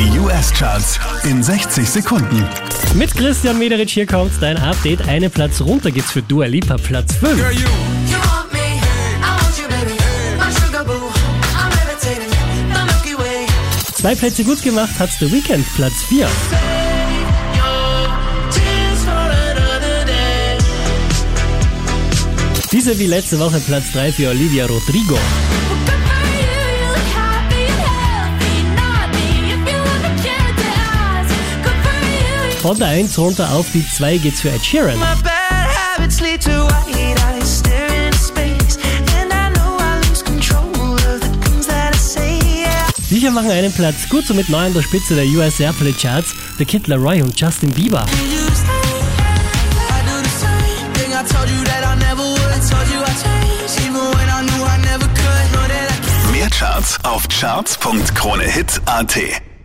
Die US-Charts in 60 Sekunden. Mit Christian Mederich hier kommt dein Update. Eine Platz runter geht's für Dua Lipa, Platz 5. You want me, I want you, baby. My sugar boo, I'm levitating. The Milky Way. Zwei Plätze gut gemacht hat The Weekend, Platz 4. Tears for another day. Diese wie letzte Woche Platz 3 für Olivia Rodrigo. Von der 1 runter auf die 2 geht's für Ed Sheeran. My bad habits lead to white eyes staring into space. And I know I lose control of the things that I say. Yeah. Die hier machen einen Platz gut, somit neu an der Spitze der US Airplay Charts. The Kid Laroi und Justin Bieber. Mehr Charts auf charts.kronehit.at.